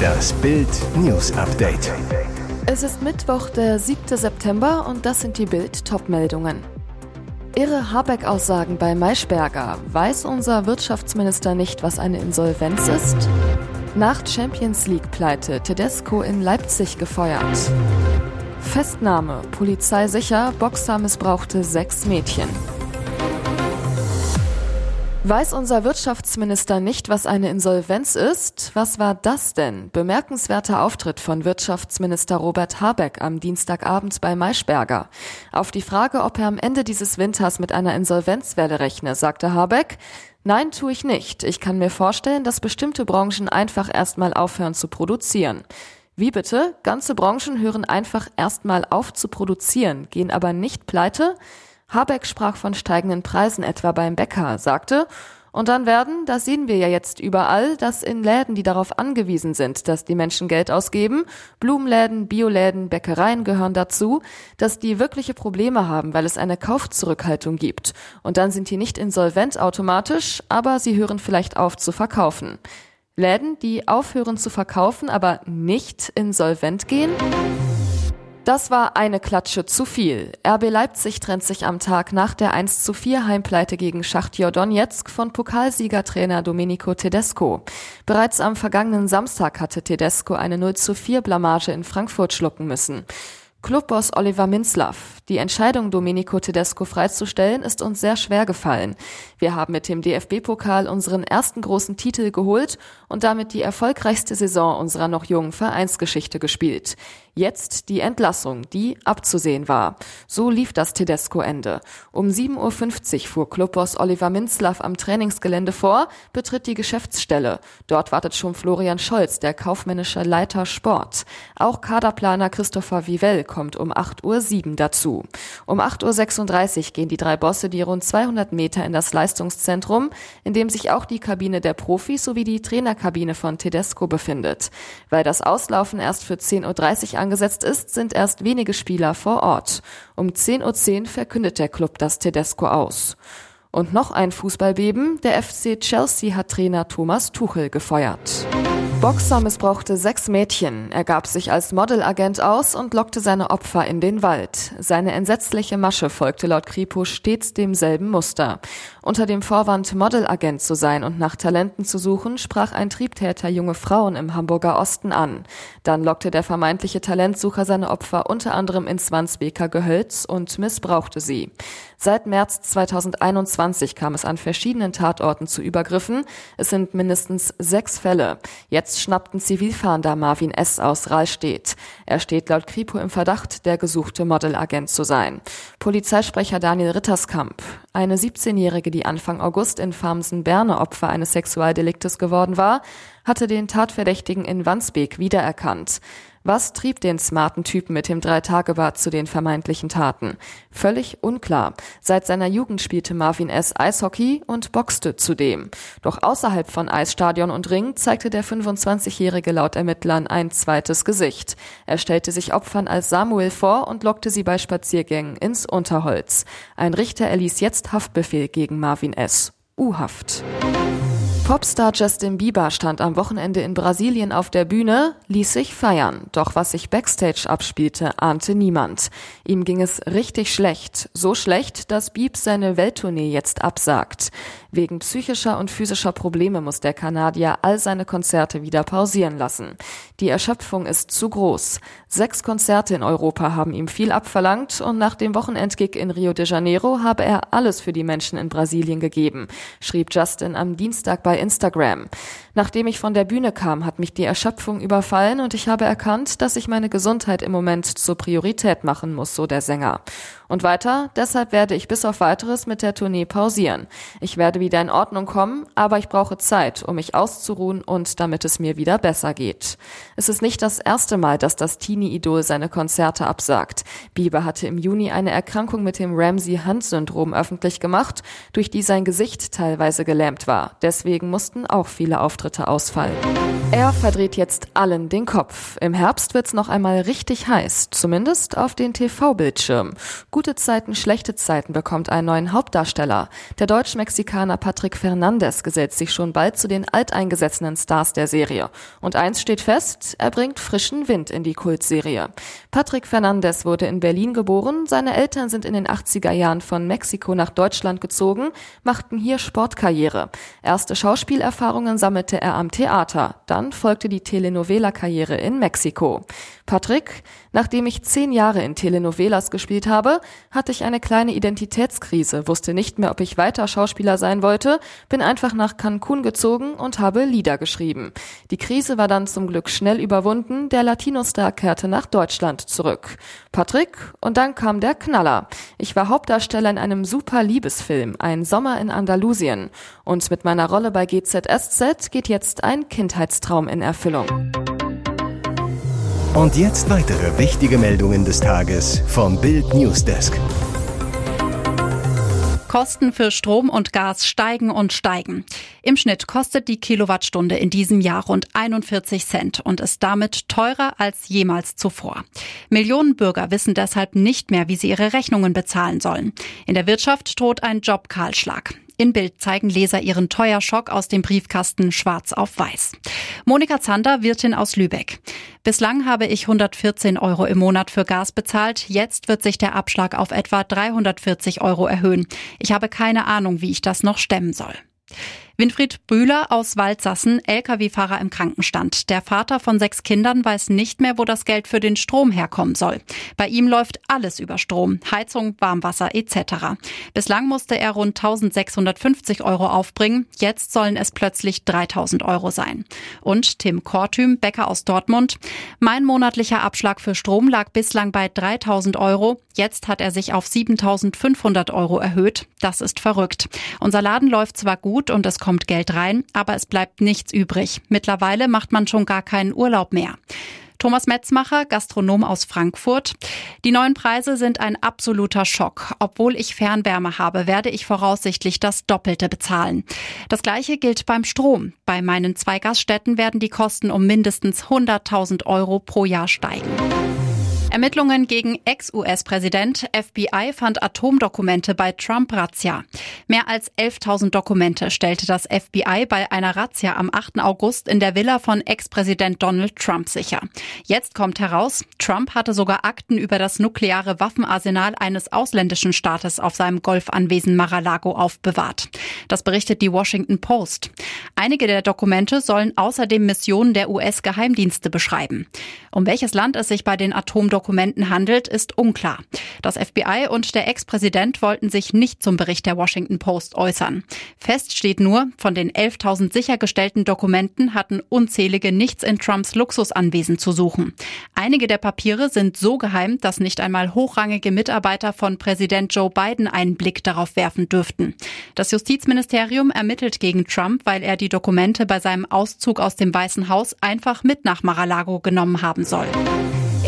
Das Bild News Update. Es ist Mittwoch, der 7. September und das sind die Bild Topmeldungen. Irre Habeck-Aussagen bei Maischberger. Weiß unser Wirtschaftsminister nicht, was eine Insolvenz ist? Nach Champions League-Pleite Tedesco in Leipzig gefeuert. Festnahme. Polizei sicher, Boxer missbrauchte sechs Mädchen. Weiß unser Wirtschaftsminister nicht, was eine Insolvenz ist? Was war das denn? Bemerkenswerter Auftritt von Wirtschaftsminister Robert Habeck am Dienstagabend bei Maischberger. Auf die Frage, ob er am Ende dieses Winters mit einer Insolvenzwelle rechne, sagte Habeck, Nein, tue ich nicht. Ich kann mir vorstellen, dass bestimmte Branchen einfach erstmal aufhören zu produzieren. Wie bitte? Ganze Branchen hören einfach erstmal auf zu produzieren, gehen aber nicht pleite? Habeck sprach von steigenden Preisen etwa beim Bäcker, sagte, und dann werden, das sehen wir ja jetzt überall, dass in Läden, die darauf angewiesen sind, dass die Menschen Geld ausgeben, Blumenläden, Bioläden, Bäckereien gehören dazu, dass die wirkliche Probleme haben, weil es eine Kaufzurückhaltung gibt. Und dann sind die nicht insolvent automatisch, aber sie hören vielleicht auf zu verkaufen. Läden, die aufhören zu verkaufen, aber nicht insolvent gehen? Das war eine Klatsche zu viel. RB Leipzig trennt sich am Tag nach der 1 zu 4 Heimpleite gegen Schachtjor Donetsk von Pokalsiegertrainer Domenico Tedesco. Bereits am vergangenen Samstag hatte Tedesco eine 0 zu 4 Blamage in Frankfurt schlucken müssen. Clubboss Oliver Minzlaff. Die Entscheidung, Domenico Tedesco freizustellen, ist uns sehr schwer gefallen. Wir haben mit dem DFB-Pokal unseren ersten großen Titel geholt und damit die erfolgreichste Saison unserer noch jungen Vereinsgeschichte gespielt. Jetzt die Entlassung, die abzusehen war. So lief das Tedesco-Ende. Um 7.50 Uhr fuhr Clubboss Oliver Minzlaff am Trainingsgelände vor, betritt die Geschäftsstelle. Dort wartet schon Florian Scholz, der kaufmännische Leiter Sport. Auch Kaderplaner Christopher Vivell kommt um 8.07 Uhr dazu. Um 8.36 Uhr gehen die drei Bosse die rund 200 Meter in das Leistungszentrum, in dem sich auch die Kabine der Profis sowie die Trainerkabine von Tedesco befindet. Weil das Auslaufen erst für 10.30 Uhr angesetzt ist, sind erst wenige Spieler vor Ort. Um 10.10 Uhr verkündet der Club das Tedesco aus. Und noch ein Fußballbeben. Der FC Chelsea hat Trainer Thomas Tuchel gefeuert. Boxer missbrauchte sechs Mädchen. Er gab sich als Modelagent aus und lockte seine Opfer in den Wald. Seine entsetzliche Masche folgte laut Kripo stets demselben Muster. Unter dem Vorwand, Modelagent zu sein und nach Talenten zu suchen, sprach ein Triebtäter junge Frauen im Hamburger Osten an. Dann lockte der vermeintliche Talentsucher seine Opfer unter anderem ins Wandsbeker Gehölz und missbrauchte sie. Seit März 2021 kam es an verschiedenen Tatorten zu Übergriffen. Es sind mindestens sechs Fälle. Jetzt schnappten Zivilfahnder Marvin S. aus Rahlstedt. Er steht laut Kripo im Verdacht, der gesuchte Modelagent zu sein. Polizeisprecher Daniel Ritterskamp. Eine 17-Jährige, die Anfang August in Farmsen-Berne Opfer eines Sexualdeliktes geworden war, hatte den Tatverdächtigen in Wandsbek wiedererkannt. Was trieb den smarten Typen mit dem Dreitagebad zu den vermeintlichen Taten? Völlig unklar. Seit seiner Jugend spielte Marvin S. Eishockey und boxte zudem. Doch außerhalb von Eisstadion und Ring zeigte der 25-Jährige laut Ermittlern ein zweites Gesicht. Er stellte sich Opfern als Samuel vor und lockte sie bei Spaziergängen ins Unterholz. Ein Richter erließ jetzt Haftbefehl gegen Marvin S. U-Haft. Popstar Justin Bieber stand am Wochenende in Brasilien auf der Bühne, ließ sich feiern. Doch was sich backstage abspielte, ahnte niemand. Ihm ging es richtig schlecht. So schlecht, dass Bieb seine Welttournee jetzt absagt. Wegen psychischer und physischer Probleme muss der Kanadier all seine Konzerte wieder pausieren lassen. Die Erschöpfung ist zu groß. Sechs Konzerte in Europa haben ihm viel abverlangt und nach dem Wochenendgig in Rio de Janeiro habe er alles für die Menschen in Brasilien gegeben, schrieb Justin am Dienstag bei Instagram. Nachdem ich von der Bühne kam, hat mich die Erschöpfung überfallen und ich habe erkannt, dass ich meine Gesundheit im Moment zur Priorität machen muss, so der Sänger. Und weiter, deshalb werde ich bis auf weiteres mit der Tournee pausieren. Ich werde wieder in Ordnung kommen, aber ich brauche Zeit, um mich auszuruhen und damit es mir wieder besser geht. Es ist nicht das erste Mal, dass das Teenie-Idol seine Konzerte absagt. Bieber hatte im Juni eine Erkrankung mit dem Ramsey-Hunt-Syndrom öffentlich gemacht, durch die sein Gesicht teilweise gelähmt war. Deswegen mussten auch viele Auftritte ausfallen. Er verdreht jetzt allen den Kopf. Im Herbst wird's noch einmal richtig heiß, zumindest auf den TV-Bildschirm. Gute Zeiten, schlechte Zeiten bekommt einen neuen Hauptdarsteller. Der Deutsch-Mexikaner Patrick Fernandez gesellt sich schon bald zu den alteingesessenen Stars der Serie. Und eins steht fest, er bringt frischen Wind in die Kultserie. Patrick Fernandez wurde in Berlin geboren, seine Eltern sind in den 80er Jahren von Mexiko nach Deutschland gezogen, machten hier Sportkarriere. Erste Schauspielerfahrungen sammelte er am Theater. Dann folgte die Telenovela-Karriere in Mexiko. Patrick, nachdem ich zehn Jahre in Telenovelas gespielt habe, hatte ich eine kleine Identitätskrise, wusste nicht mehr, ob ich weiter Schauspieler sein wollte, bin einfach nach Cancun gezogen und habe Lieder geschrieben. Die Krise war dann zum Glück schnell überwunden, der Latino-Star kehrte nach Deutschland zurück. Patrick, und dann kam der Knaller. Ich war Hauptdarsteller in einem super Liebesfilm, Ein Sommer in Andalusien. Und mit meiner Rolle bei GZSZ geht jetzt ein Kindheitstraum Traum in Erfüllung. Und jetzt weitere wichtige Meldungen des Tages vom Bild Newsdesk. Kosten für Strom und Gas steigen und steigen. Im Schnitt kostet die Kilowattstunde in diesem Jahr rund 41 Cent und ist damit teurer als jemals zuvor. Millionen Bürger wissen deshalb nicht mehr, wie sie ihre Rechnungen bezahlen sollen. In der Wirtschaft droht ein Jobkahlschlag. In Bild zeigen Leser ihren Teuerschock aus dem Briefkasten schwarz auf weiß. Monika Zander, Wirtin aus Lübeck. Bislang habe ich 114 Euro im Monat für Gas bezahlt. Jetzt wird sich der Abschlag auf etwa 340 Euro erhöhen. Ich habe keine Ahnung, wie ich das noch stemmen soll. Winfried Brühler aus Waldsassen, Lkw-Fahrer im Krankenstand. Der Vater von sechs Kindern weiß nicht mehr, wo das Geld für den Strom herkommen soll. Bei ihm läuft alles über Strom, Heizung, Warmwasser etc. Bislang musste er rund 1650 Euro aufbringen. Jetzt sollen es plötzlich 3000 Euro sein. Und Tim Kortüm, Bäcker aus Dortmund. Mein monatlicher Abschlag für Strom lag bislang bei 3000 Euro. Jetzt hat er sich auf 7500 Euro erhöht. Das ist verrückt. Unser Laden läuft zwar gut und es kommt kommt Geld rein, aber es bleibt nichts übrig. Mittlerweile macht man schon gar keinen Urlaub mehr. Thomas Metzmacher, Gastronom aus Frankfurt. Die neuen Preise sind ein absoluter Schock. Obwohl ich Fernwärme habe, werde ich voraussichtlich das Doppelte bezahlen. Das gleiche gilt beim Strom. Bei meinen zwei Gaststätten werden die Kosten um mindestens 100.000 Euro pro Jahr steigen. Ermittlungen gegen Ex-US-Präsident FBI fand Atomdokumente bei Trump-Razzia. Mehr als 11.000 Dokumente stellte das FBI bei einer Razzia am 8. August in der Villa von Ex-Präsident Donald Trump sicher. Jetzt kommt heraus, Trump hatte sogar Akten über das nukleare Waffenarsenal eines ausländischen Staates auf seinem Golfanwesen Mar-a-Lago aufbewahrt. Das berichtet die Washington Post. Einige der Dokumente sollen außerdem Missionen der US-Geheimdienste beschreiben. Um welches Land es sich bei den Atomdokumenten Dokumenten handelt, ist unklar. Das FBI und der Ex-Präsident wollten sich nicht zum Bericht der Washington Post äußern. Fest steht nur, von den 11.000 sichergestellten Dokumenten hatten unzählige nichts in Trumps Luxusanwesen zu suchen. Einige der Papiere sind so geheim, dass nicht einmal hochrangige Mitarbeiter von Präsident Joe Biden einen Blick darauf werfen dürften. Das Justizministerium ermittelt gegen Trump, weil er die Dokumente bei seinem Auszug aus dem Weißen Haus einfach mit nach Mar-a-Lago genommen haben soll.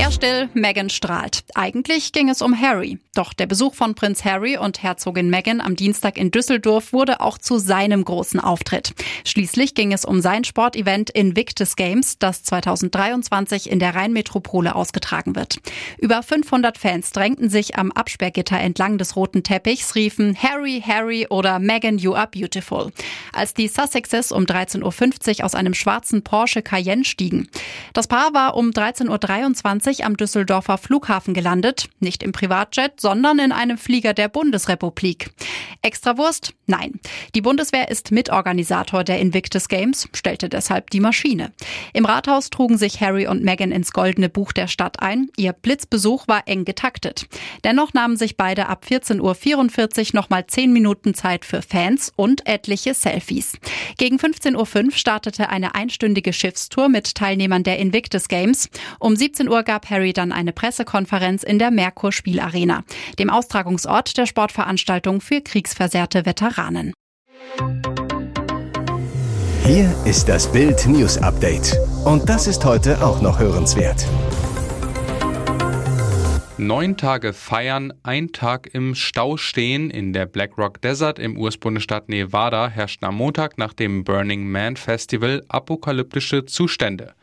Er still, Meghan strahlt. Eigentlich ging es um Harry. Doch der Besuch von Prinz Harry und Herzogin Meghan am Dienstag in Düsseldorf wurde auch zu seinem großen Auftritt. Schließlich ging es um sein Sportevent Invictus Games, das 2023 in der Rheinmetropole ausgetragen wird. Über 500 Fans drängten sich am Absperrgitter entlang des roten Teppichs, riefen Harry, Harry oder Meghan, you are beautiful. Als die Sussexes um 13.50 Uhr aus einem schwarzen Porsche Cayenne stiegen. Das Paar war um 13.23 Uhr 20 am Düsseldorfer Flughafen gelandet, nicht im Privatjet, sondern in einem Flieger der Bundesrepublik. Extrawurst? Nein. Die Bundeswehr ist Mitorganisator der Invictus Games, stellte deshalb die Maschine. Im Rathaus trugen sich Harry und Meghan ins goldene Buch der Stadt ein. Ihr Blitzbesuch war eng getaktet. Dennoch nahmen sich beide ab 14.44 Uhr nochmal 10 Minuten Zeit für Fans und etliche Selfies. Gegen 15.05 Uhr startete eine einstündige Schiffstour mit Teilnehmern der Invictus Games. Um 17 Uhr gab Harry dann eine Pressekonferenz in der Merkur Spielarena, dem Austragungsort der Sportveranstaltung für kriegsversehrte Veteranen. Hier ist das Bild News Update. Und das ist heute auch noch hörenswert. Neun Tage feiern, ein Tag im Stau stehen. In der Black Rock Desert im US-Bundesstaat Nevada herrschten am Montag nach dem Burning Man Festival apokalyptische Zustände.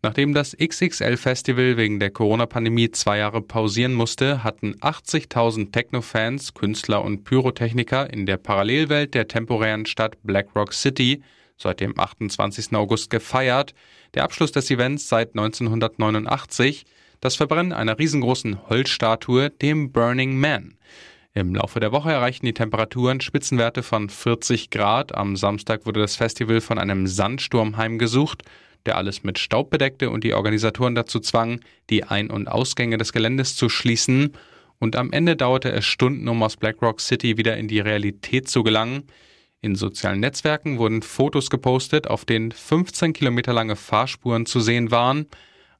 Nachdem das XXL-Festival wegen der Corona-Pandemie zwei Jahre pausieren musste, hatten 80.000 Techno-Fans, Künstler und Pyrotechniker in der Parallelwelt der temporären Stadt Black Rock City seit dem 28. August gefeiert. Der Abschluss des Events seit 1989, das Verbrennen einer riesengroßen Holzstatue, dem Burning Man. Im Laufe der Woche erreichten die Temperaturen Spitzenwerte von 40 Grad. Am Samstag wurde das Festival von einem Sandsturm heimgesucht der alles mit Staub bedeckte und die Organisatoren dazu zwang, die Ein- und Ausgänge des Geländes zu schließen. Und am Ende dauerte es Stunden, um aus Black Rock City wieder in die Realität zu gelangen. In sozialen Netzwerken wurden Fotos gepostet, auf denen 15 Kilometer lange Fahrspuren zu sehen waren.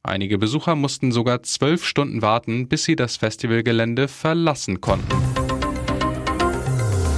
Einige Besucher mussten sogar zwölf Stunden warten, bis sie das Festivalgelände verlassen konnten.